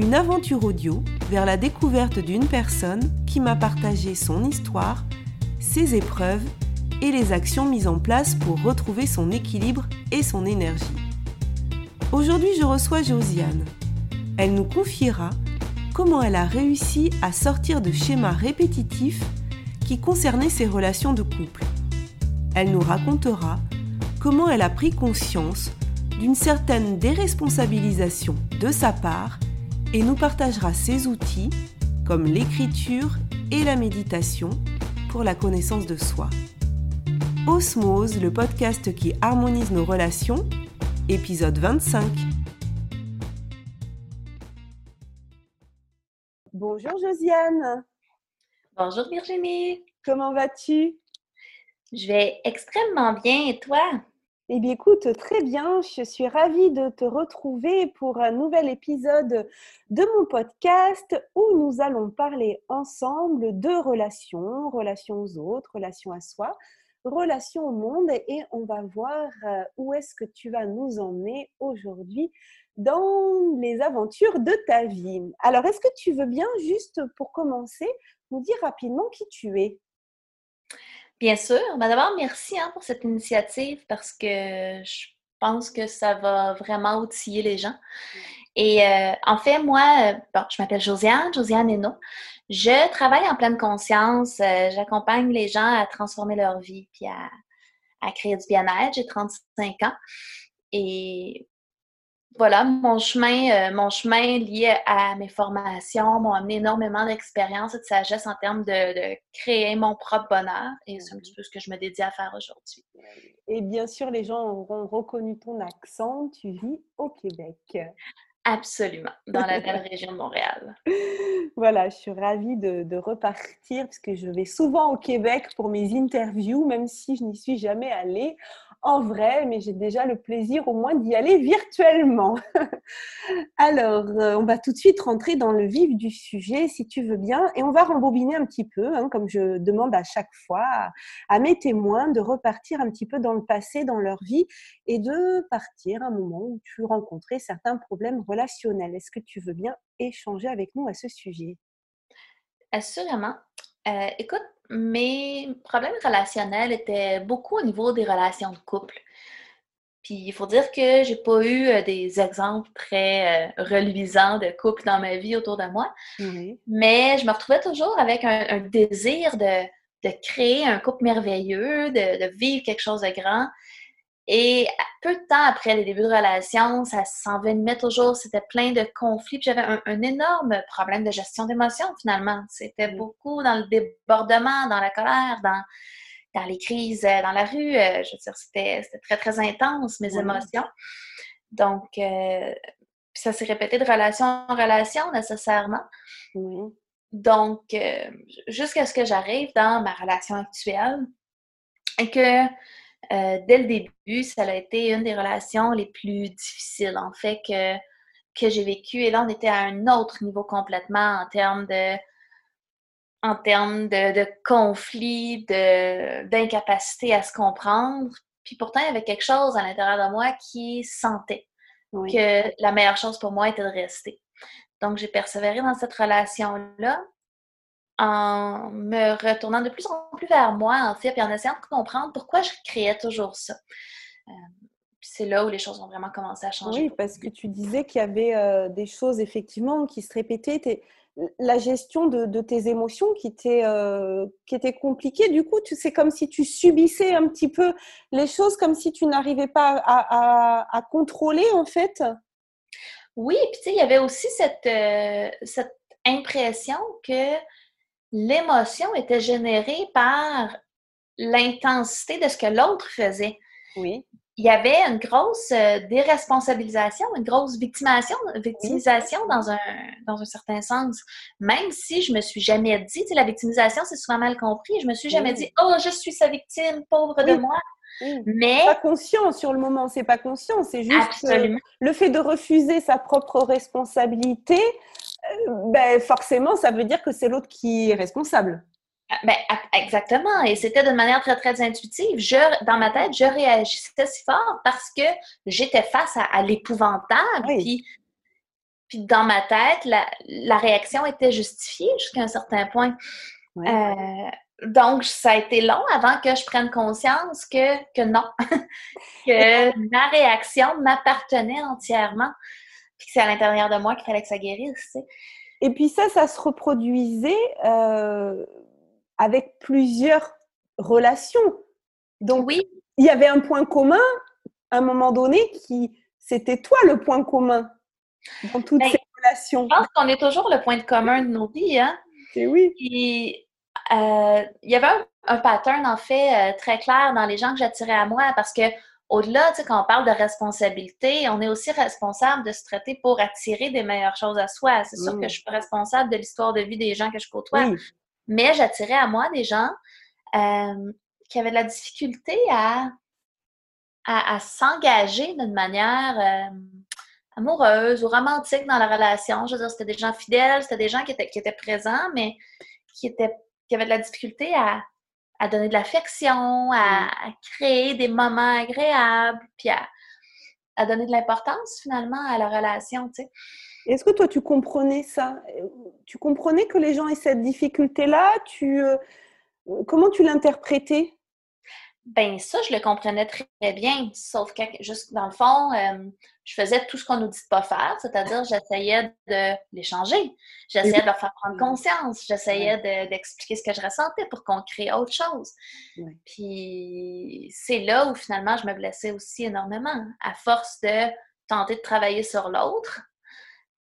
une aventure audio vers la découverte d'une personne qui m'a partagé son histoire, ses épreuves et les actions mises en place pour retrouver son équilibre et son énergie. Aujourd'hui, je reçois Josiane. Elle nous confiera comment elle a réussi à sortir de schémas répétitifs qui concernaient ses relations de couple. Elle nous racontera comment elle a pris conscience d'une certaine déresponsabilisation de sa part et nous partagera ses outils comme l'écriture et la méditation pour la connaissance de soi. Osmose, le podcast qui harmonise nos relations, épisode 25. Bonjour Josiane. Bonjour Virginie. Comment vas-tu? Je vais extrêmement bien et toi? Eh bien, écoute, très bien. Je suis ravie de te retrouver pour un nouvel épisode de mon podcast où nous allons parler ensemble de relations, relations aux autres, relations à soi, relations au monde et on va voir euh, où est-ce que tu vas nous emmener aujourd'hui dans les aventures de ta vie. Alors, est-ce que tu veux bien, juste pour commencer, nous dire rapidement qui tu es? Bien sûr. Ben, d'abord, merci hein, pour cette initiative parce que je pense que ça va vraiment outiller les gens. Et euh, en fait, moi, bon, je m'appelle Josiane, Josiane Hénaud. Je travaille en pleine conscience. Euh, j'accompagne les gens à transformer leur vie puis à, à créer du bien-être. J'ai 35 ans. Et voilà, mon chemin, euh, mon chemin lié à mes formations m'ont amené énormément d'expérience et de sagesse en termes de, créer mon propre bonheur. Et c'est un petit peu ce que je me dédie à faire aujourd'hui. Et bien sûr, les gens auront reconnu ton accent. Tu vis au Québec. Absolument, dans la belle région de Montréal. Voilà, je suis ravie de, de, repartir parce que je vais souvent au Québec pour mes interviews, même si je n'y suis jamais allée en vrai, mais j'ai déjà le plaisir au moins d'y aller virtuellement. Alors, euh, on va tout de suite rentrer dans le vif du sujet, si tu veux bien, et on va rembobiner un petit peu, hein, comme je demande à chaque fois à, mes témoins de repartir un petit peu dans le passé, dans leur vie, et de partir à un moment où tu rencontrais certains problèmes relationnels. Est-ce que tu veux bien échanger avec nous à ce sujet? Assurément. Euh, écoute, mes problèmes relationnels étaient beaucoup au niveau des relations de couple. Puis il faut dire que j'ai pas eu euh, des exemples très euh, reluisants de couple dans ma vie autour de moi. Mais je me retrouvais toujours avec un, désir de, créer un couple merveilleux, de, de, vivre quelque chose de grand. Et peu de temps après les débuts de relation, ça s'envenimait toujours, c'était plein de conflits. J'avais un, énorme problème de gestion d'émotions finalement. C'était beaucoup dans le débordement, dans la colère, dans, dans les crises euh, dans la rue. Euh, je veux dire, c'était très, très intense, mes émotions. Donc, euh, ça s'est répété de relation en relation nécessairement. Donc, jusqu'à ce que j'arrive dans ma relation actuelle et que euh, dès le début, ça a été une des relations les plus difficiles, en fait, que, que j'ai vécues. Et là, on était à un autre niveau complètement en termes de en termes de, de conflit, d'incapacité à se comprendre. Puis pourtant, il y avait quelque chose à l'intérieur de moi qui sentait que la meilleure chose pour moi était de rester. Donc, j'ai persévéré dans cette relation-là en me retournant de plus en plus vers moi, en fait, puis en essayant de comprendre pourquoi je créais toujours ça. Euh, c'est là où les choses ont vraiment commencé à changer. Oui, parce que tu disais qu'il y avait euh, des choses effectivement qui se répétaient. La gestion de, tes émotions qui était, euh, qui était compliquée. Du coup, c'est comme si tu subissais un petit peu les choses, comme si tu n'arrivais pas à, à, contrôler en fait. Oui, et puis tu sais, il y avait aussi cette, cette impression que l'émotion était générée par l'intensité de ce que l'autre faisait. Oui. il y avait une grosse euh, déresponsabilisation, une grosse victimisation, victimisation dans, un, dans un certain sens. Même si je me suis jamais dit, la victimisation, c'est souvent mal compris, je me suis jamais dit, oh, je suis sa victime, pauvre de moi. Mais pas conscient sur le moment, c'est pas conscient, c'est juste le fait de refuser sa propre responsabilité, euh, ben forcément, ça veut dire que c'est l'autre qui est responsable. Ah, ben, exactement. Et c'était d'une manière très, très intuitive. Je, dans ma tête, je réagissais si fort parce que j'étais face à, l'épouvantable. Puis, puis, dans ma tête, la, la réaction était justifiée jusqu'à un certain point. Euh, donc, ça a été long avant que je prenne conscience que, que non, que ma réaction m'appartenait entièrement, puis que c'est à l'intérieur de moi qu'il fallait que ça guérisse. Et puis ça, ça se reproduisait euh, avec plusieurs relations. Donc, oui. il y avait un point commun à un moment donné qui, c'était toi le point commun dans toutes ben, ces relations. Je pense qu'on est toujours le point de commun de nos vies. Hein? Et oui. Et, euh, il y avait un, pattern, en fait, euh, très clair dans les gens que j'attirais à moi parce que au-delà, tu sais, quand on parle de responsabilité, on est aussi responsable de se traiter pour attirer des meilleures choses à soi. C'est sûr que je suis responsable de l'histoire de vie des gens que je côtoie. Mais j'attirais à moi des gens euh, qui avaient de la difficulté à, à, s'engager d'une manière euh, amoureuse ou romantique dans la relation. Je veux dire, c'était des gens fidèles, c'était des gens qui étaient, qui étaient présents, mais qui, étaient, qui avaient de la difficulté à, à donner de l'affection, à, à, créer des moments agréables, puis à, à donner de l'importance finalement à la relation, tu sais. Est-ce que toi, tu comprenais ça? Tu comprenais que les gens aient cette difficulté-là? Tu, euh, Comment tu l'interprétais? Ben ça, je le comprenais très bien, sauf que juste dans le fond, euh, je faisais tout ce qu'on nous dit de pas faire, c'est-à-dire j'essayais de les changer, j'essayais de leur faire prendre conscience, j'essayais d'expliquer ce que je ressentais pour qu'on crée autre chose. Puis c'est là où finalement je me blessais aussi énormément, à force de tenter de travailler sur l'autre,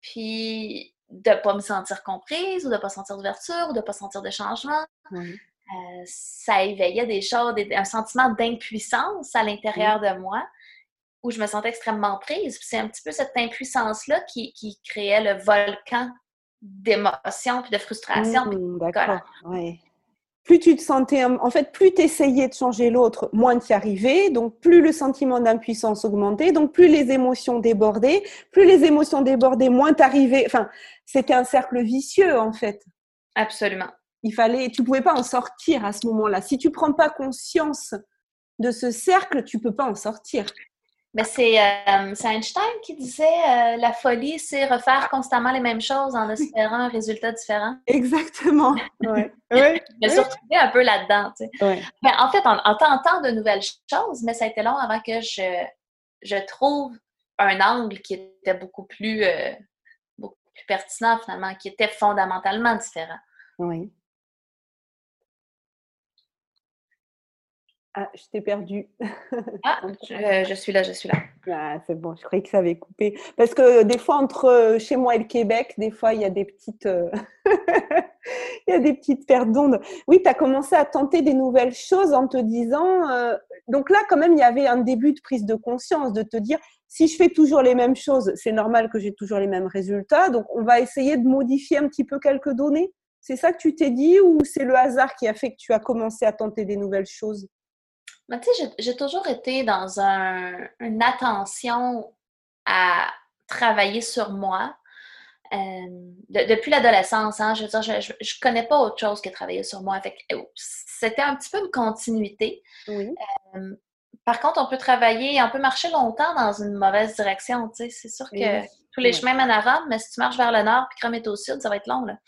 puis de ne pas me sentir comprise ou de ne pas sentir d'ouverture ou de ne pas sentir de changement. Euh, ça éveillait des choses, un sentiment d'impuissance à l'intérieur de moi où je me sentais extrêmement prise. C'est un petit peu cette impuissance-là qui, créait le volcan d'émotions puis de frustration. Mmh, d'accord, ouais plus tu te sentais, en fait, plus tu essayais de changer l'autre, moins tu y arrivais. Donc, plus le sentiment d'impuissance augmentait. Donc, plus les émotions débordaient. Plus les émotions débordaient, moins tu arrivais. Enfin, c'était un cercle vicieux, en fait. Absolument. Il fallait, tu pouvais pas en sortir à ce moment-là. Si tu prends pas conscience de ce cercle, tu peux pas en sortir. Mais euh, c'est Einstein qui disait euh, la folie, c'est refaire constamment les mêmes choses en espérant un résultat différent. Exactement. Ouais. ouais. je me suis retrouvée un peu là-dedans. Tu sais. Ben, en fait, en, tentant de nouvelles choses, mais ça a été long avant que je, je trouve un angle qui était beaucoup plus, euh, beaucoup plus pertinent finalement, qui était fondamentalement différent. Oui. Ah, je t'ai perdu. ah, je, suis là, je suis là. Ah, c'est bon, je croyais que ça avait coupé. Parce que des fois, entre euh, chez moi et le Québec, des fois, il y a des petites, euh, il y a des petites pertes d'ondes. Oui, tu as commencé à tenter des nouvelles choses en te disant. Euh, donc là, quand même, il y avait un début de prise de conscience, de te dire si je fais toujours les mêmes choses, c'est normal que j'ai toujours les mêmes résultats. Donc, on va essayer de modifier un petit peu quelques données. C'est ça que tu t'es dit ou c'est le hasard qui a fait que tu as commencé à tenter des nouvelles choses? Mais tu sais, j'ai toujours été dans un, une attention à travailler sur moi. Euh, depuis l'adolescence, hein, je veux dire, je, je, connais pas autre chose que travailler sur moi. Oh, c'était un petit peu une continuité. Oui. Euh, par contre, on peut travailler, on peut marcher longtemps dans une mauvaise direction. Tu sais. C'est sûr que tous les chemins mènent à Rome, mais si tu marches vers le nord puis Rome est au sud, ça va être long. Là.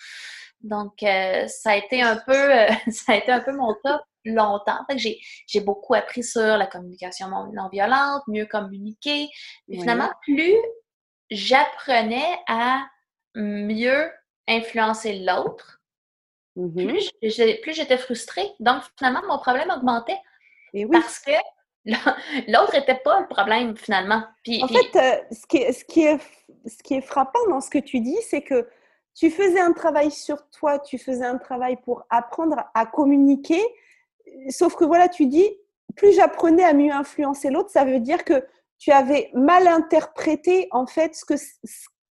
Donc, euh, ça a été un peu, ça a été un peu mon top longtemps. j'ai beaucoup appris sur la communication non violente, mieux communiquer. Mais finalement, plus j'apprenais à mieux influencer l'autre, mm-hmm. plus j'étais frustrée. Donc, finalement, mon problème augmentait. Parce que l'autre n'était pas le problème, finalement. en fait, euh, ce, qui est, ce, qui est, ce qui est frappant dans ce que tu dis, c'est que tu faisais un travail sur toi, tu faisais un travail pour apprendre à communiquer, sauf que voilà, tu dis, plus j'apprenais à mieux influencer l'autre, ça veut dire que tu avais mal interprété en fait ce que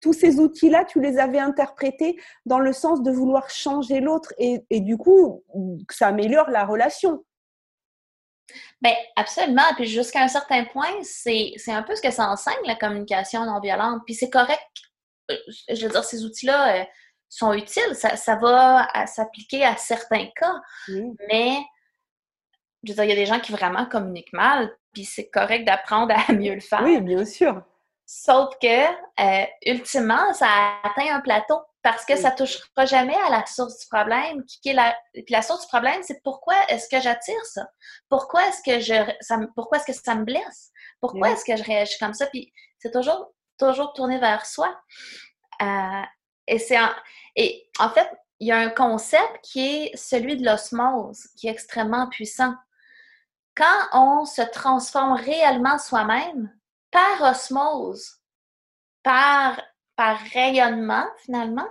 tous ces outils-là, tu les avais interprétés dans le sens de vouloir changer l'autre et, et, du coup, que ça améliore la relation. Bien, absolument. Puis jusqu'à un certain point, c'est un peu ce que ça enseigne, la communication non violente. Puis c'est correct. Euh, je veux dire, ces outils-là euh, sont utiles. Ça, ça va s'appliquer à certains cas. Mais, je veux dire, il y a des gens qui vraiment communiquent mal. Puis c'est correct d'apprendre à mieux le faire. Oui, bien sûr. Sauf que, euh, ultimement, ça atteint un plateau parce que ça ne touchera jamais à la source du problème. Qui est la... Puis la source du problème, c'est pourquoi est-ce que j'attire ça? Pourquoi est-ce que je ça pourquoi est-ce que ça me blesse? Pourquoi est-ce que je réagis comme ça? Puis c'est toujours, toujours tourné vers soi. Euh, et c'est en... et en fait, il y a un concept qui est celui de l'osmose, qui est extrêmement puissant. Quand on se transforme réellement soi-même, par osmose, par, par rayonnement, finalement,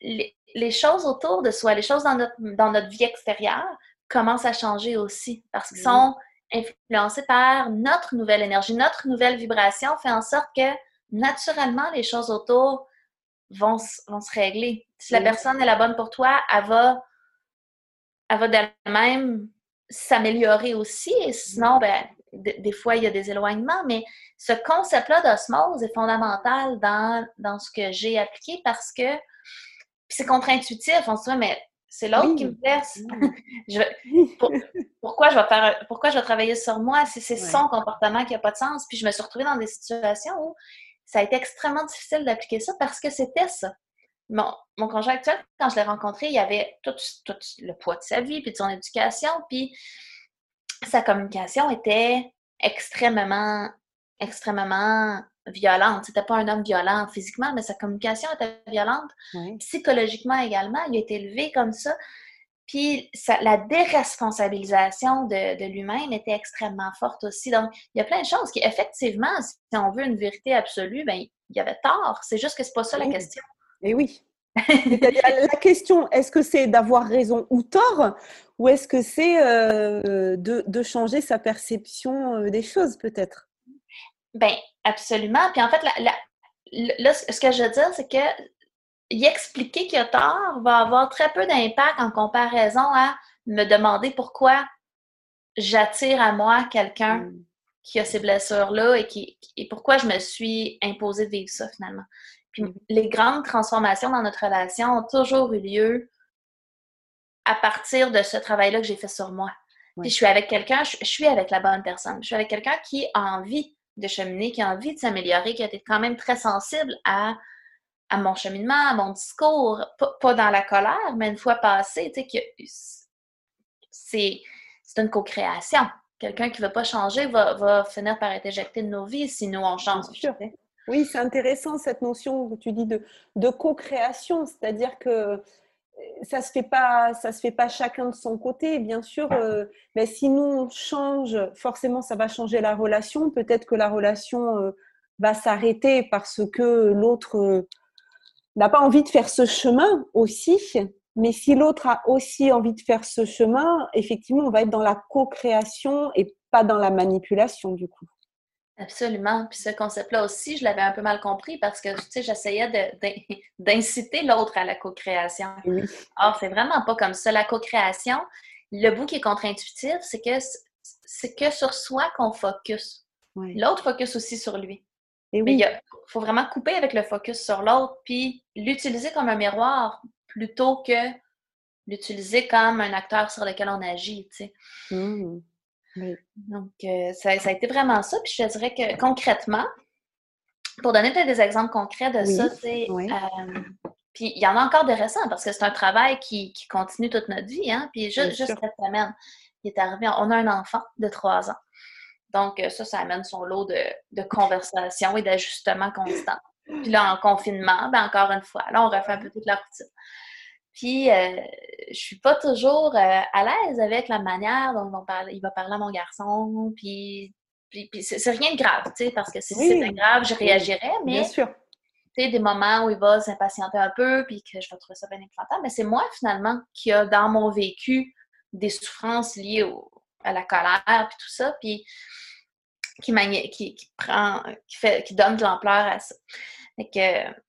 les, choses autour de soi, les choses dans notre, dans notre vie extérieure commencent à changer aussi parce qu'ils sont influencés par notre nouvelle énergie, notre nouvelle vibration fait en sorte que naturellement, les choses autour vont, vont se régler. Si la personne est la bonne pour toi, elle va, elle va d'elle-même s'améliorer aussi. Et sinon, ben, des fois, il y a des éloignements, mais ce concept-là d'osmose est fondamental dans, dans ce que j'ai appliqué parce que c'est contre-intuitif. On se dit, mais c'est l'autre qui me blesse. pourquoi, je vais faire, pourquoi je vais travailler sur moi? Si c'est son comportement qui n'a pas de sens? Puis je me suis retrouvée dans des situations où ça a été extrêmement difficile d'appliquer ça parce que c'était ça. Mon, mon conjoint actuel, quand je l'ai rencontré, il y avait tout, tout, le poids de sa vie, puis de son éducation, puis sa communication était extrêmement, extrêmement violente. C'était pas un homme violent physiquement, mais sa communication était violente. Psychologiquement également, il a été élevé comme ça. Puis la déresponsabilisation de, de lui-même était extrêmement forte aussi. Donc, il y a plein de choses qui, effectivement, si on veut une vérité absolue, ben il y avait tort. C'est juste que c'est pas ça la question. Et oui. la question, est-ce que c'est d'avoir raison ou tort ou est-ce que c'est euh, de, changer sa perception euh, des choses, peut-être? Ben, absolument. Puis en fait, là, ce que je veux dire, c'est que y expliquer qu'il a tort va avoir très peu d'impact en comparaison à me demander pourquoi j'attire à moi quelqu'un mm. qui a ces blessures-là et, qui, et pourquoi je me suis imposée de vivre ça finalement. Puis mm. les grandes transformations dans notre relation ont toujours eu lieu à partir de ce travail-là que j'ai fait sur moi. Puis je suis avec quelqu'un, je, suis avec la bonne personne. Je suis avec quelqu'un qui a envie de cheminer, qui a envie de s'améliorer, qui a été quand même très sensible à, à mon cheminement, à mon discours, pas, dans la colère, mais une fois passé, tu sais, que c'est, c'est une co-création. Quelqu'un qui ne veut pas changer va, va, finir par être éjecté de nos vies si nous, on change. Oui, c'est intéressant cette notion que tu dis de, de co-création, c'est-à-dire que ça se fait pas, ça se fait pas chacun de son côté, bien sûr. Euh, mais si nous on change, forcément, ça va changer la relation. Peut-être que la relation euh, va s'arrêter parce que l'autre euh, n'a pas envie de faire ce chemin aussi. Mais si l'autre a aussi envie de faire ce chemin, effectivement, on va être dans la co-création et pas dans la manipulation du coup. Absolument. Puis ce concept-là aussi, je l'avais un peu mal compris parce que, tu sais, j'essayais d'inciter l'autre à la co-création. Or, c'est vraiment pas comme ça. La co-création, le bout qui est contre-intuitif, c'est que c'est que sur soi qu'on focus. L'autre focus aussi sur lui. Et oui. il faut vraiment couper avec le focus sur l'autre, puis l'utiliser comme un miroir plutôt que l'utiliser comme un acteur sur lequel on agit, tu sais. Donc, euh, ça, a été vraiment ça. Puis je dirais que concrètement, pour donner peut-être des exemples concrets de ça, c'est. Euh, puis il y en a encore de récents parce que c'est un travail qui, continue toute notre vie. Hein? Puis juste, juste cette semaine, il est arrivé. On a un enfant de trois ans. Donc, euh, ça, ça amène son lot de, de conversations et d'ajustements constants. Puis là, en confinement, ben encore une fois, là, on refait un peu toute la routine. Puis, euh, je suis pas toujours euh, à l'aise avec la manière dont il va parler à mon garçon. Puis, puis, c'est rien de grave, tu sais, parce que si c'était grave, je réagirais, mais. Bien sûr. Tu sais, des moments où il va s'impatienter un peu, puis que je vais trouver ça bien épouvantable. Mais c'est moi, finalement, qui a dans mon vécu des souffrances liées au, la colère, puis tout ça, puis qui, qui, qui, prend, qui, fait, qui donne de l'ampleur à ça. Fait que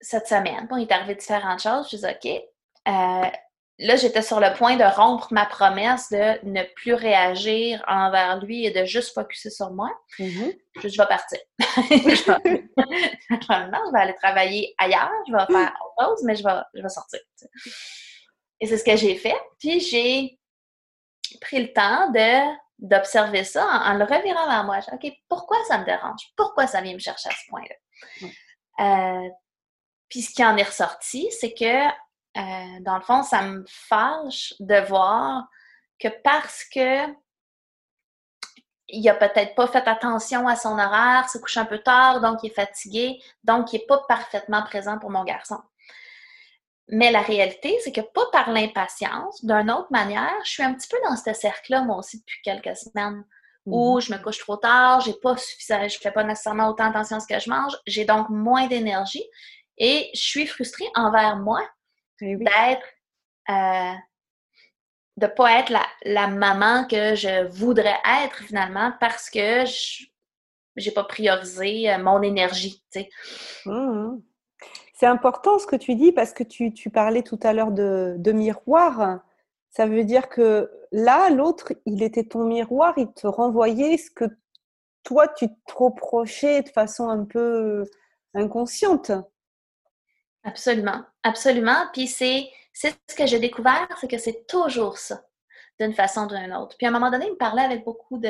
cette semaine, bon, il est arrivé différentes choses. Je dis OK. Euh, là, j'étais sur le point de rompre ma promesse de ne plus réagir envers lui et de juste focuser sur moi. Mm-hmm. je, je, vais partir. je, vais, je vais aller travailler ailleurs, je vais faire autre chose, mais je vais, je vais sortir. Et c'est ce que j'ai fait. Puis j'ai pris le temps de d'observer ça en, le revirant vers moi. OK, pourquoi ça me dérange? Pourquoi ça vient me chercher à ce point-là? Euh, puis ce qui en est ressorti, c'est que, euh, dans le fond, ça me fâche de voir que parce que il a peut-être pas fait attention à son horaire, se couche un peu tard, donc il est fatigué, donc il n'est pas parfaitement présent pour mon garçon. Mais la réalité, c'est que pas par l'impatience, d'une autre manière, je suis un petit peu dans ce cercle-là, moi aussi, depuis quelques semaines, où mmh. je me couche trop tard, j'ai pas suffisamment, je fais pas nécessairement autant attention à ce que je mange, j'ai donc moins d'énergie et je suis frustrée envers moi eh d'être, euh, de pas être la, maman que je voudrais être finalement parce que je j'ai pas priorisé euh, mon énergie, tu. Mmh c'est important ce que tu dis parce que tu, parlais tout à l'heure de, miroir. Ça veut dire que là, l'autre, il était ton miroir, il te renvoyait ce que toi, tu te reprochais de façon un peu inconsciente. Absolument, absolument. Puis c'est, ce que j'ai découvert, c'est que c'est toujours ça, d'une façon ou d'une autre. Puis à un moment donné, il me parlait avec beaucoup de,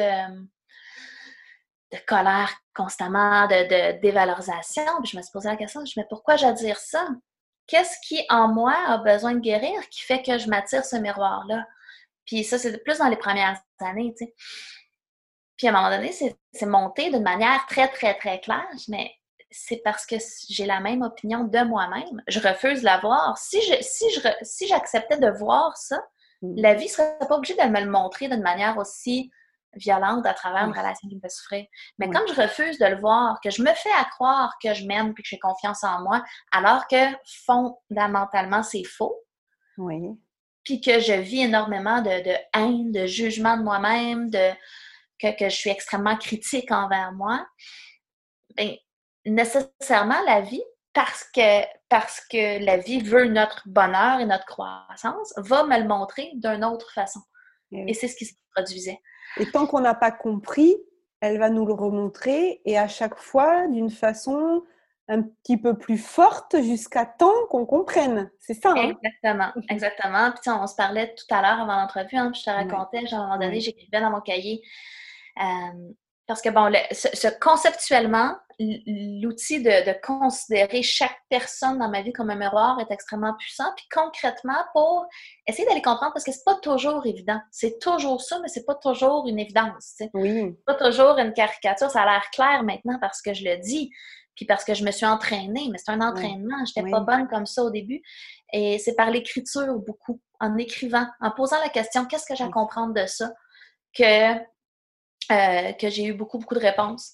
de colère constamment, de, dévalorisation. Puis je me suis posé la question, je me dis, mais pourquoi dire ça? Qu'est-ce qui, en moi, a besoin de guérir qui fait que je m'attire ce miroir-là? Puis ça, c'est plus dans les premières années, tu sais. Puis à un moment donné, c'est monté d'une manière très, très, très claire. Mais c'est parce que j'ai la même opinion de moi-même. Je refuse de la voir. Si je, si je, si j'acceptais de voir ça, mmh. la vie serait pas obligée de me le montrer d'une manière aussi violente à travers une relation qui me fait souffrir. Mais comme je refuse de le voir, que je me fais à croire que je m'aime puis que j'ai confiance en moi, alors que fondamentalement, c'est faux. Oui. Puis que je vis énormément de, haine, de jugement de moi-même, de que, je suis extrêmement critique envers moi. Bien, nécessairement, la vie, parce que, parce que la vie veut notre bonheur et notre croissance, va me le montrer d'une autre façon. Et c'est ce qui se produisait. Et tant qu'on n'a pas compris, elle va nous le remontrer et à chaque fois d'une façon un petit peu plus forte jusqu'à temps qu'on comprenne. C'est ça. Hein? Exactement, exactement. Puis on se parlait tout à l'heure avant l'entrevue, hein, puis je te racontais, genre, à un moment donné, j'écrivais dans mon cahier. Euh, parce que, bon, ce, conceptuellement, l'outil de, considérer chaque personne dans ma vie comme un miroir est extrêmement puissant. Puis concrètement, pour essayer d'aller comprendre, parce que c'est pas toujours évident. C'est toujours ça, mais c'est pas toujours une évidence. Tu Oui. pas toujours une caricature. Ça a l'air clair maintenant parce que je le dis, puis parce que je me suis entraînée. Mais c'est un entraînement. Je n'étais pas bonne comme ça au début. Et c'est par l'écriture beaucoup, en écrivant, en posant la question qu'est-ce que j'ai à comprendre de ça, que, euh, que j'ai eu beaucoup, beaucoup de réponses.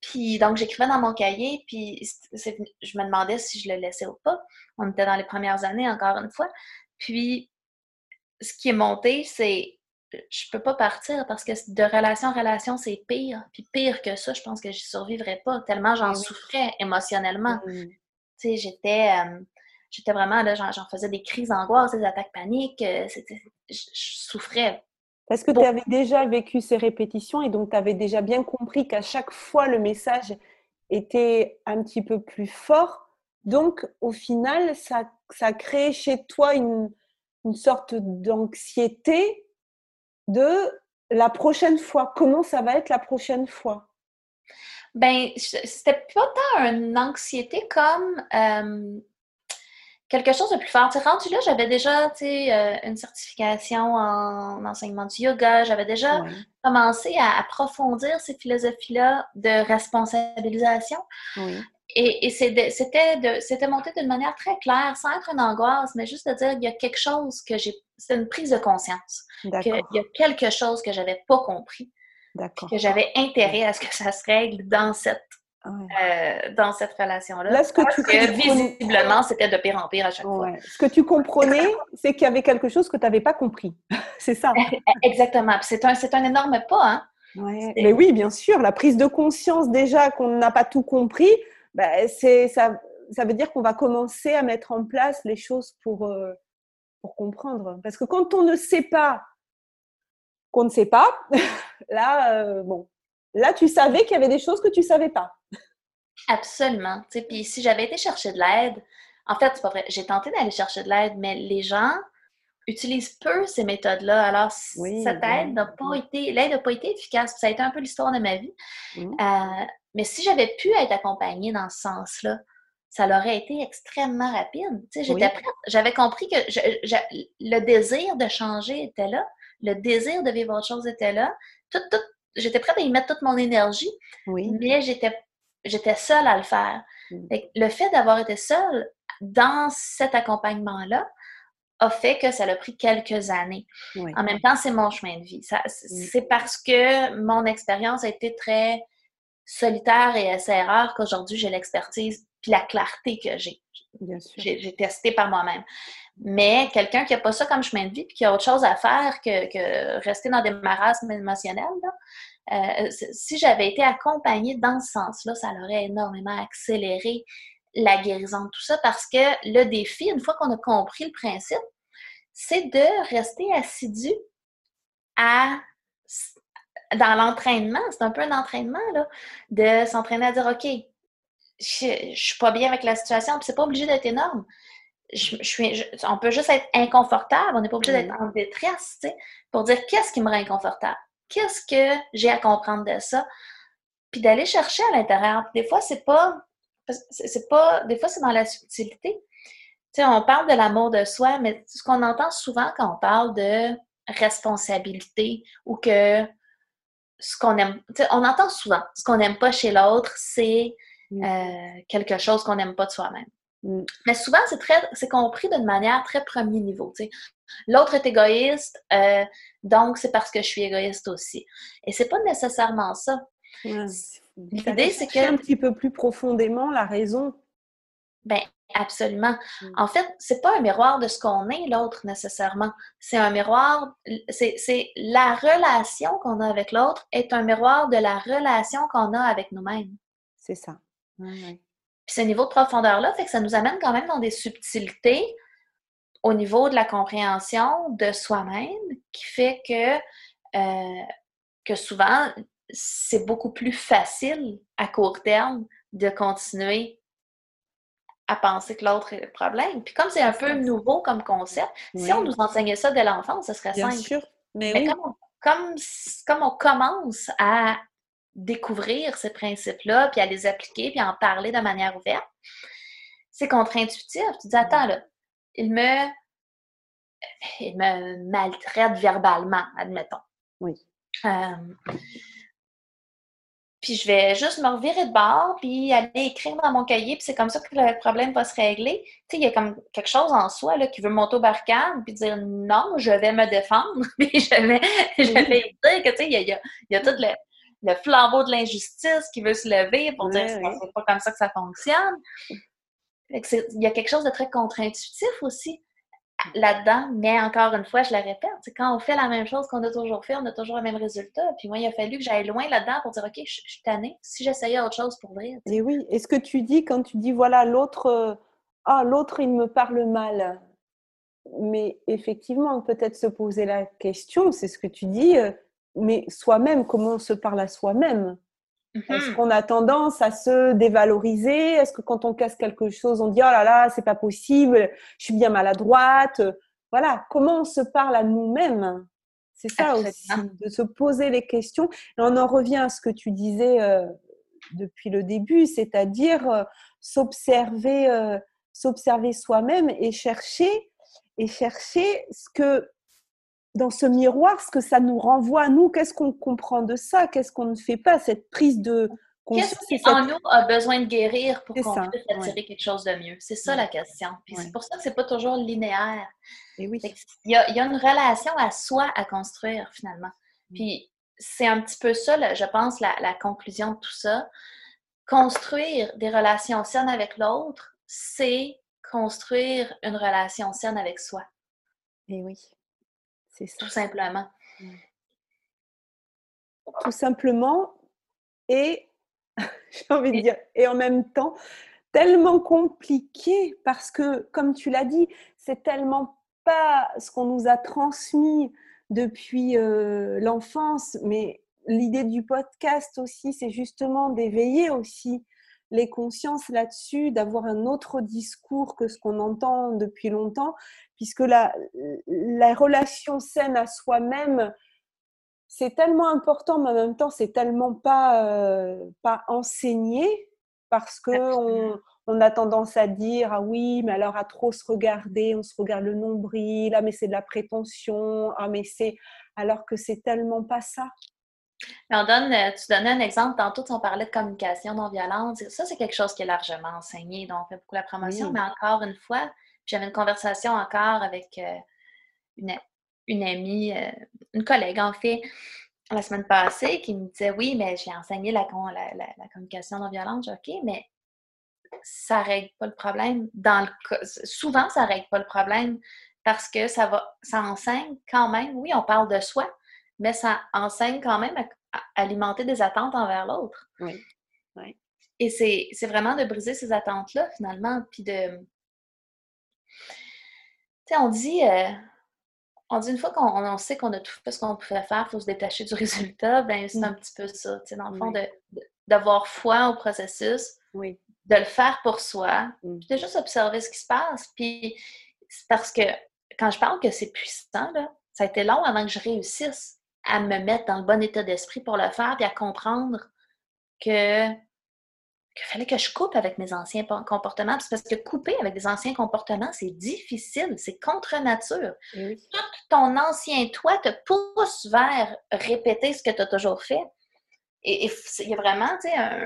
Puis donc, j'écrivais dans mon cahier, puis je me demandais si je le laissais ou pas. On était dans les premières années, encore une fois. Puis, ce qui est monté, c'est je peux pas partir parce que de relation en relation, c'est pire. Puis pire que ça, je pense que je survivrais pas, tellement j'en souffrais émotionnellement. Tu sais, j'étais... Euh, j'étais vraiment là, j'en faisais des crises d'angoisse, des attaques paniques. Euh, je souffrais parce que tu avais déjà vécu ces répétitions et donc tu avais déjà bien compris qu'à chaque fois le message était un petit peu plus fort. Donc au final, ça, ça crée chez toi une, une sorte d'anxiété de la prochaine fois. Comment ça va être la prochaine fois? Ben, c'était pas tant une anxiété comme euh, quelque chose de plus fort. Tu rendu là, j'avais déjà euh, une certification en enseignement du yoga. J'avais déjà commencé à approfondir ces philosophies-là de responsabilisation. Et, c'était monté d'une manière très claire, sans être une angoisse, mais juste de dire qu'il y a quelque chose que j'ai. C'est une prise de conscience. Qu'il y a quelque chose que j'avais pas compris. Que j'avais intérêt à ce que ça se règle dans cette euh, dans cette relation-là. Là, ce que Parce tu que comprenais- visiblement, c'était de pire en pire à chaque fois. Ce que tu comprenais, c'est qu'il y avait quelque chose que tu n'avais pas compris. c'est ça. Exactement. C'est un, c'est un énorme pas, hein? Ouais. Mais oui, bien sûr, la prise de conscience déjà qu'on n'a pas tout compris, ben, c'est ça, ça veut dire qu'on va commencer à mettre en place les choses pour, euh, pour comprendre. Parce que quand on ne sait pas qu'on ne sait pas, là, euh, bon, là, tu savais qu'il y avait des choses que tu savais pas. Absolument. Puis si j'avais été chercher de l'aide, en fait, c'est pas vrai, j'ai tenté d'aller chercher de l'aide, mais les gens utilisent peu ces méthodes-là. Alors, Oui, cette oui, aide n'a pas été, l'aide n'a pas été efficace. Ça a été un peu l'histoire de ma vie. Euh, mais si j'avais pu être accompagnée dans ce sens-là, ça l'aurait été extrêmement rapide. J'étais Oui. J'avais compris que je- je- le désir de changer était là, le désir de vivre autre chose était là. Tout, tout, j'étais prête à y mettre toute mon énergie, Oui. mais j'étais, j'étais seule à le faire. Mm. Fait le fait d'avoir été seule dans cet accompagnement-là a fait que ça a pris quelques années. Oui. En même temps, c'est mon chemin de vie. Ça- C'est Mm. c'est parce que mon expérience a été très solitaire et essai-erreur qu'aujourd'hui j'ai l'expertise puis la clarté que j'ai. Bien sûr. J'ai j'ai testé par moi-même. Mais quelqu'un qui n'a pas ça comme chemin de vie puis qui a autre chose à faire que, que rester dans des marasmes émotionnels, euh, si j'avais été accompagnée dans ce sens-là, ça l'aurait énormément accéléré la guérison de tout ça parce que le défi, une fois qu'on a compris le principe, c'est de rester assidu à dans l'entraînement, c'est un peu un entraînement là, de s'entraîner à dire OK, je, je suis pas bien avec la situation, puis c'est pas obligé d'être énorme. Je, je suis, je- on peut juste être inconfortable, on n'est pas obligé d'être en détresse, tu sais, pour dire qu'est-ce qui me rend inconfortable, qu'est-ce que j'ai à comprendre de ça, puis d'aller chercher à l'intérieur. Des fois, c'est pas, c'est c'est pas, des fois c'est dans la subtilité. Tu sais, on parle de l'amour de soi, mais ce qu'on entend souvent quand on parle de responsabilité ou que ce qu'on aime, tu sais, on entend souvent ce qu'on n'aime pas chez l'autre, c'est Mm. euh, quelque chose qu'on n'aime pas de soi-même. Mm. Mais souvent, c'est très, c'est compris d'une manière très premier niveau. tu sais. L'autre est égoïste, euh, donc c'est parce que je suis égoïste aussi. Et c'est pas nécessairement ça. Ouais. L'idée, c'est que- un petit peu plus profondément la raison. Ben, absolument. Mm. En fait, c'est pas un miroir de ce qu'on est, l'autre, nécessairement. C'est un miroir, c'est c'est la relation qu'on a avec l'autre est un miroir de la relation qu'on a avec nous-mêmes. C'est ça. Ouais, ouais. Puis ce niveau de profondeur-là fait que ça nous amène quand même dans des subtilités au niveau de la compréhension de soi-même qui fait que, euh, que souvent, c'est beaucoup plus facile à court terme de continuer à penser que l'autre est le problème. Puis comme c'est un peu nouveau comme concept, si on nous enseignait ça dès l'enfance, ce serait Bien simple. sûr. Mais, Mais oui. comme, on, comme, comme on commence à découvrir ces principes-là, puis à les appliquer, puis à en parler de manière ouverte, c'est contre-intuitif. Tu dis, attends, là, il me, il me maltraite verbalement, admettons. Oui. Euh, puis je vais juste me revirer de bord, puis aller écrire dans mon cahier, puis c'est comme ça que le problème va se régler. Tu sais, il y a comme quelque chose en soi là, qui veut monter au barricade, puis dire non, je vais me défendre, puis je vais, je vais dire que, tu sais, il y a, il y a- il y a tout le, le flambeau de l'injustice qui veut se lever pour dire c'est ouais. c'est pas comme ça que ça fonctionne. Il y a quelque chose de très contre-intuitif aussi là-dedans, mais encore une fois, je le répète, quand on fait la même chose qu'on a toujours fait, on a toujours le même résultat. Puis moi, il a fallu que j'aille loin là-dedans pour dire, OK, je, je suis tannée. Si j'essayais autre chose pour vrai. Et oui, et ce que tu dis quand tu dis voilà l'autre, euh, ah l'autre il me parle mal, mais effectivement peut-être se poser la question, c'est ce que tu dis, euh, mais soi-même comment on se parle à soi-même? Est-ce Mhm. qu'on a tendance à se dévaloriser? Est-ce que quand on casse quelque chose, on dit oh là là c'est pas possible, je suis bien maladroite? Voilà, comment on se parle à nous-mêmes? C'est ça aussi, Absolument. de se poser les questions. Et on en revient à ce que tu disais euh, depuis le début, c'est-à-dire euh, s'observer, euh, s'observer soi-même et chercher et chercher ce que dans ce miroir, ce que ça nous renvoie à nous, qu'est-ce qu'on comprend de ça, qu'est-ce qu'on ne fait pas, cette prise de conscience. Qu'est-ce qui et cette- en nous a besoin de guérir pour qu'on puisse attirer quelque chose de mieux? C'est ça Ouais. la question. Puis Ouais. c'est pour ça que c'est pas toujours linéaire. Et oui. Il y, a, il y a une relation à soi à construire finalement. Mm. Puis c'est un petit peu ça, là, je pense, la, la conclusion de tout ça. construire des relations saines avec l'autre, c'est construire une relation saine avec soi. Et oui, c'est ça. Tout simplement. Tout simplement, et j'ai envie de dire, et en même temps, tellement compliqué parce que, comme tu l'as dit, c'est tellement pas ce qu'on nous a transmis depuis euh, l'enfance, mais l'idée du podcast aussi, c'est justement d'éveiller aussi les consciences là-dessus, d'avoir un autre discours que ce qu'on entend depuis longtemps, puisque la, la relation saine à soi-même, c'est tellement important, mais en même temps, c'est tellement pas, euh, pas enseigné, parce que on, a tendance à dire ah oui, mais alors à trop se regarder, on se regarde le nombril, ah mais c'est de la prétention, ah mais c'est alors que c'est tellement pas ça. On donne, euh, tu donnais un exemple tantôt, on parlait de communication non violente. Ça, c'est quelque chose qui est largement enseigné, donc on fait beaucoup la promotion, mais encore une fois, j'avais une conversation encore avec euh, une, une, amie, euh, une collègue en fait, la semaine passée, qui me disait Oui, mais j'ai enseigné la, la, la, communication non violente. OK, mais ça ne règle pas le problème. Dans le, souvent, ça ne règle pas le problème parce que ça va, ça enseigne quand même, oui, on parle de soi, mais ça enseigne quand même à, alimenter des attentes envers l'autre. Oui. oui. Et c'est vraiment de briser ces attentes-là, finalement, puis de... Tu sais, on dit... Euh, on dit une fois qu'on sait qu'on a tout fait ce qu'on pouvait faire, il faut se détacher du résultat, ben c'est un mm. petit peu ça. Tu sais, dans le fond, d'avoir foi au processus, oui. de le faire pour soi, mm. puis de juste observer ce qui se passe. Puis parce que quand je parle que c'est puissant, là, ça a été long avant que je réussisse à me mettre dans le bon état d'esprit pour le faire, puis à comprendre que qu'il fallait que je coupe avec mes anciens comportements. Parce que couper avec des anciens comportements, c'est difficile, c'est contre nature. Tout ton ancien toi te pousse vers répéter ce que tu as toujours fait. Et il y a vraiment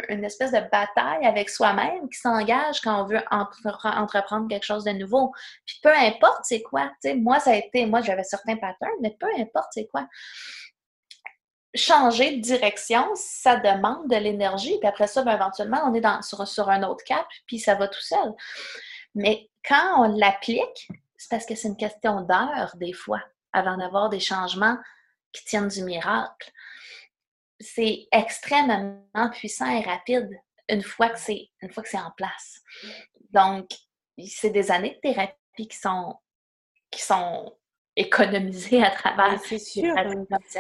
une espèce de bataille avec soi-même qui s'engage quand on veut entreprendre quelque chose de nouveau. Puis peu importe c'est quoi, moi ça a été, moi j'avais certains patterns, mais peu importe c'est quoi changer de direction, ça demande de l'énergie. Puis après ça, ben, éventuellement, on est dans, sur, un autre cap, puis ça va tout seul. Mais quand on l'applique, c'est parce que c'est une question d'heures, des fois, avant d'avoir des changements qui tiennent du miracle. C'est extrêmement puissant et rapide une fois que c'est une fois que c'est en place. Donc, c'est des années de thérapie qui sont économiser à travers. C'est sûr,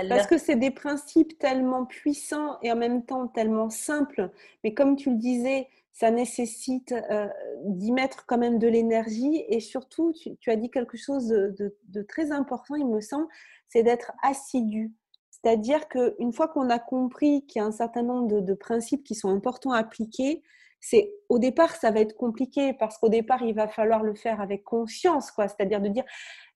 parce que c'est des principes tellement puissants et en même temps tellement simples. Mais comme tu le disais, ça nécessite euh, d'y mettre quand même de l'énergie et surtout, tu, as dit quelque chose de, très important, il me semble, c'est d'être assidu. C'est-à-dire qu'une fois qu'on a compris qu'il y a un certain nombre de, principes qui sont importants à appliquer, c'est au départ ça va être compliqué parce qu'au départ il va falloir le faire avec conscience quoi c'est-à-dire de dire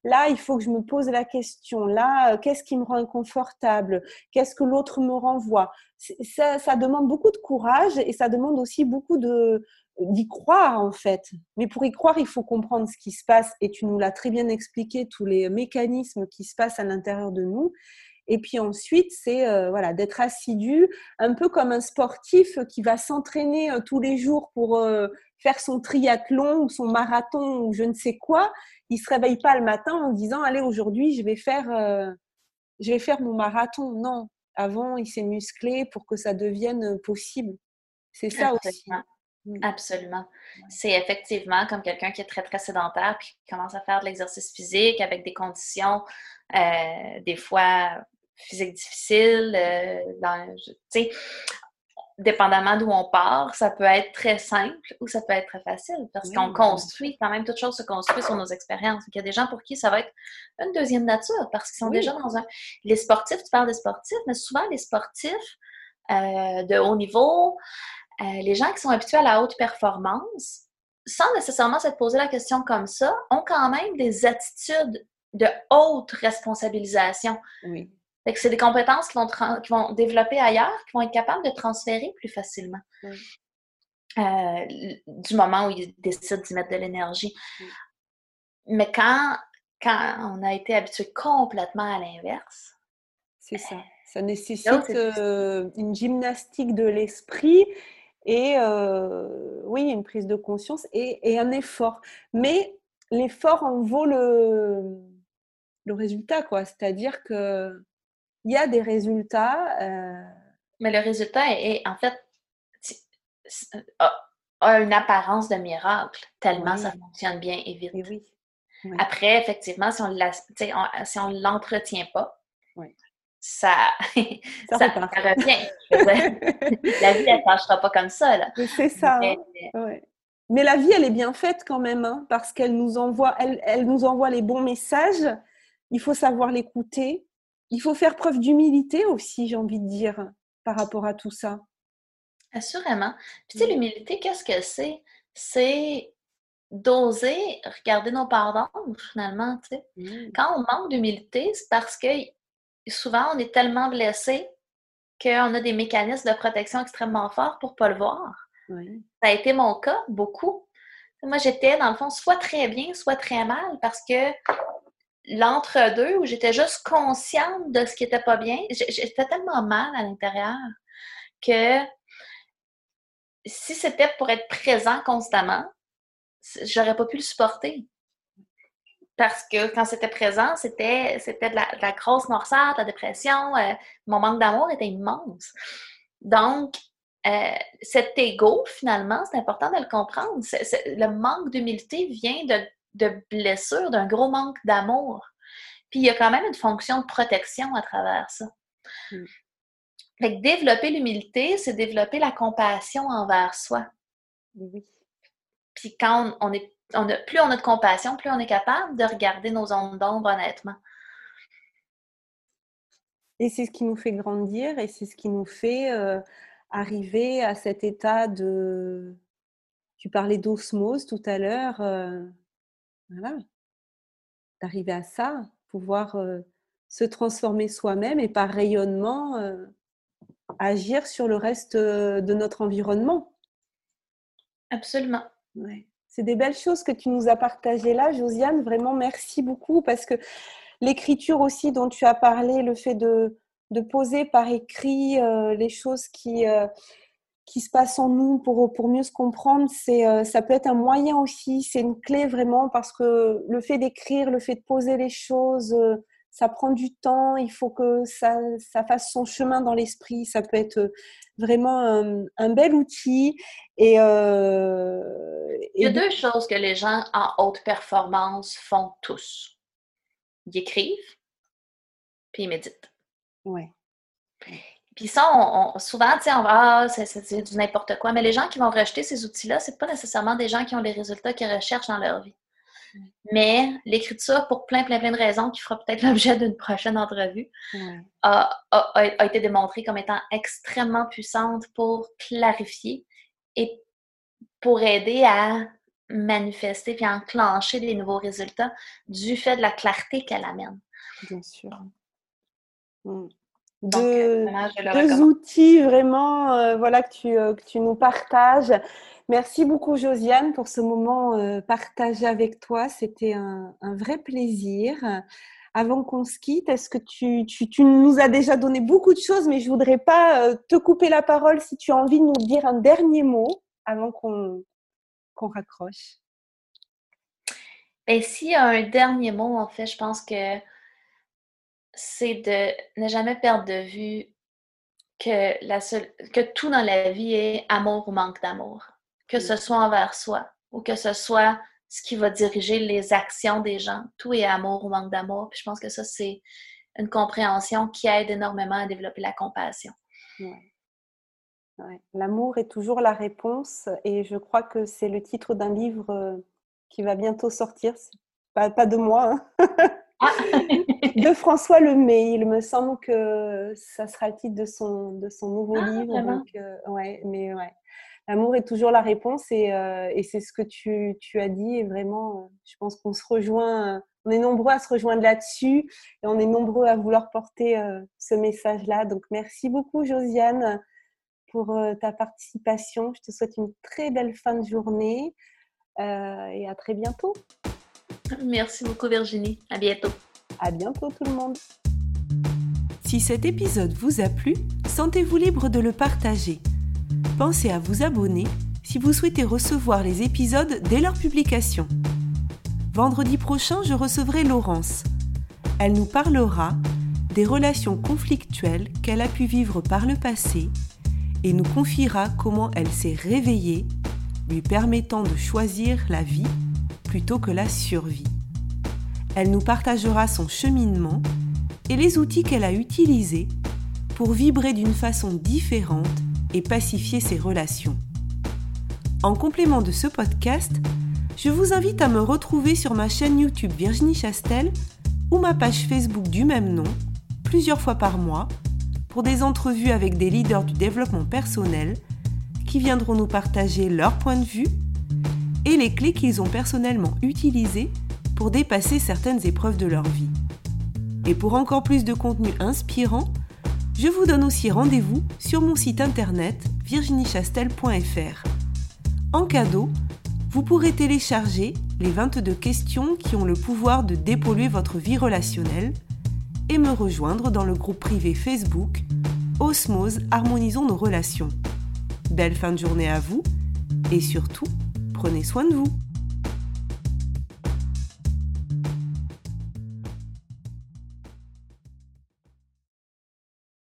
Là, il faut que je me pose la question. Là, euh, qu'est-ce qui me rend inconfortable? Qu'est-ce que l'autre me renvoie? Ça, demande beaucoup de courage et ça demande aussi beaucoup de d'y croire en fait. Mais pour y croire, il faut comprendre ce qui se passe et tu nous l'as très bien expliqué, tous les mécanismes qui se passent à l'intérieur de nous. Et puis ensuite, c'est euh, voilà, d'être assidu, un peu comme un sportif qui va s'entraîner euh, tous les jours pour faire son triathlon ou son marathon ou je ne sais quoi, il se réveille pas le matin en disant allez aujourd'hui je vais faire euh, je vais faire mon marathon. Non, avant il s'est musclé pour que ça devienne possible. C'est ça aussi. Mm. Absolument. C'est effectivement comme quelqu'un qui est très, très sédentaire puis qui commence à faire de l'exercice physique avec des conditions, euh, des fois physiques difficiles. Euh, dans, dépendamment d'où on part, ça peut être très simple ou ça peut être très facile parce qu'on construit, quand même, toute chose se construit sur nos expériences. il y a des gens pour qui ça va être une deuxième nature parce qu'ils sont déjà dans un. Les sportifs, tu parles des sportifs, mais souvent les sportifs euh, de haut niveau, euh, les gens qui sont habitués à la haute performance, sans nécessairement se poser la question comme ça, ont quand même des attitudes de haute responsabilisation. Oui c'est des compétences qui vont, qui vont développer ailleurs, qui vont être capables de transférer plus facilement. Euh, du moment où ils décident d'y mettre de l'énergie. Mais quand, quand on a été habitué complètement à l'inverse. C'est ça. Ça nécessite euh, une gymnastique de l'esprit et oui, une prise de conscience et, un effort. Mais l'effort en vaut le, le résultat, quoi. C'est-à-dire que il y a des résultats. Mais le résultat est, en fait a, une apparence de miracle, tellement ça fonctionne bien et vite. oui. Après, effectivement, si on ne si l'entretient pas, ça, ça, ça, revient. la vie, elle ne marchera pas comme ça. C'est ça. Hein. Mais, la vie, elle est bien faite quand même, hein, parce qu'elle nous, envoie, elle, elle nous envoie les bons messages. Il faut savoir l'écouter. Il faut faire preuve d'humilité aussi, j'ai envie de dire, par rapport à tout ça. Assurément. Puis, tu sais, l'humilité, qu'est-ce que c'est? C'est d'oser regarder nos pardons, finalement, tu sais. Mmh. Quand on manque d'humilité, c'est parce que souvent, on est tellement blessé qu'on a des mécanismes de protection extrêmement forts pour ne pas le voir. Ça a été mon cas, beaucoup. Moi, j'étais, dans le fond, soit très bien, soit très mal, parce que l'entre-deux, où j'étais juste consciente de ce qui n'était pas bien, j'étais tellement mal à l'intérieur que si c'était pour être présent constamment, j'aurais pas pu le supporter. Parce que quand c'était présent, c'était, c'était de, la, grosse noirceur, la dépression. Euh, mon manque d'amour était immense. Donc, euh, cet ego, finalement, c'est important de le comprendre. le manque d'humilité vient de, de blessures, d'un gros manque d'amour. Puis il y a quand même une fonction de protection à travers ça. Mm. Fait que développer l'humilité, c'est développer la compassion envers soi. Oui. Puis quand on est, on a, plus on a de compassion, plus on est capable de regarder nos ondes d'ombre honnêtement. Et c'est ce qui nous fait grandir et c'est ce qui nous fait euh, arriver à cet état de. Tu parlais d'osmose tout à l'heure. Euh, voilà. D'arriver à ça, pouvoir euh, se transformer soi-même et par rayonnement agir sur le reste de notre environnement. Absolument. C'est des belles choses que tu nous as partagées là, Josiane. Vraiment, merci beaucoup parce que l'écriture aussi dont tu as parlé, le fait de, de poser par écrit euh, les choses qui, euh, qui se passent en nous pour, pour mieux se comprendre, c'est, euh, ça peut être un moyen aussi, c'est une clé vraiment parce que le fait d'écrire, le fait de poser les choses, ça prend du temps, il faut que ça, ça fasse son chemin dans l'esprit. Ça peut être vraiment un, bel outil. Et, euh, Il y a deux choses que les gens en haute performance font tous. Ils écrivent, puis ils méditent. Oui. Puis ça, on, souvent, tu sais, on va, ah, c'est du n'importe quoi. Mais les gens qui vont rejeter ces outils-là, c'est pas nécessairement des gens qui ont les résultats qu'ils recherchent dans leur vie. Mais l'écriture, pour plein, plein, plein de raisons, qui fera peut-être l'objet d'une prochaine entrevue, a, été démontrée comme étant extrêmement puissante pour clarifier et pour aider à manifester puis enclencher des nouveaux résultats du fait de la clarté qu'elle amène. Bien sûr. Mm. Deux, outils vraiment euh, voilà, que, tu, euh, que tu nous partages. Merci beaucoup, Josiane, pour ce moment euh, partagé avec toi. C'était un, vrai plaisir. Avant qu'on se quitte, est-ce que tu, nous as déjà donné beaucoup de choses, mais je ne voudrais pas euh, te couper la parole si tu as envie de nous dire un dernier mot avant qu'on raccroche? Et ben, a un dernier mot, en fait, je pense que c'est de ne jamais perdre de vue que, la que tout dans la vie est amour ou manque d'amour que ce soit envers soi ou que ce soit ce qui va diriger les actions des gens. Tout est amour ou manque d'amour. Puis je pense que ça, c'est une compréhension qui aide énormément à développer la compassion. L'amour est toujours la réponse et je crois que c'est le titre d'un livre euh, qui va bientôt sortir. Pas, pas de moi, hein. ah. de François Lemay. Il me semble que ça sera le titre de son, de son nouveau ah, livre. Donc, euh, ouais, mais ouais l'amour est toujours la réponse euh, et, c'est ce que tu, as dit et vraiment, euh, je pense qu'on se rejoint, on est nombreux à se rejoindre là-dessus et on est nombreux à vouloir porter ce message-là. Donc merci beaucoup Josiane pour ta participation. Je te souhaite une très belle fin de journée et à très bientôt. Merci beaucoup Virginie. À bientôt. À bientôt tout le monde. Si cet épisode vous a plu, sentez-vous libre de le partager pensez à vous abonner si vous souhaitez recevoir les épisodes dès leur publication. Vendredi prochain, je recevrai Laurence. Elle nous parlera des relations conflictuelles qu'elle a pu vivre par le passé et nous confiera comment elle s'est réveillée, lui permettant de choisir la vie plutôt que la survie. Elle nous partagera son cheminement et les outils qu'elle a utilisés pour vibrer d'une façon différente et pacifier ses relations. En complément de ce podcast, je vous invite à me retrouver sur ma chaîne YouTube Virginie Chastel ou ma page Facebook du même nom, plusieurs fois par mois, pour des entrevues avec des leaders du développement personnel qui viendront nous partager leur point de vue et les clés qu'ils ont personnellement utilisées pour dépasser certaines épreuves de leur vie. Et pour encore plus de contenu inspirant, je vous donne aussi rendez-vous sur mon site internet virginiechastel.fr. En cadeau, vous pourrez télécharger les 22 questions qui ont le pouvoir de dépolluer votre vie relationnelle et me rejoindre dans le groupe privé Facebook Osmose Harmonisons nos relations. Belle fin de journée à vous et surtout, prenez soin de vous.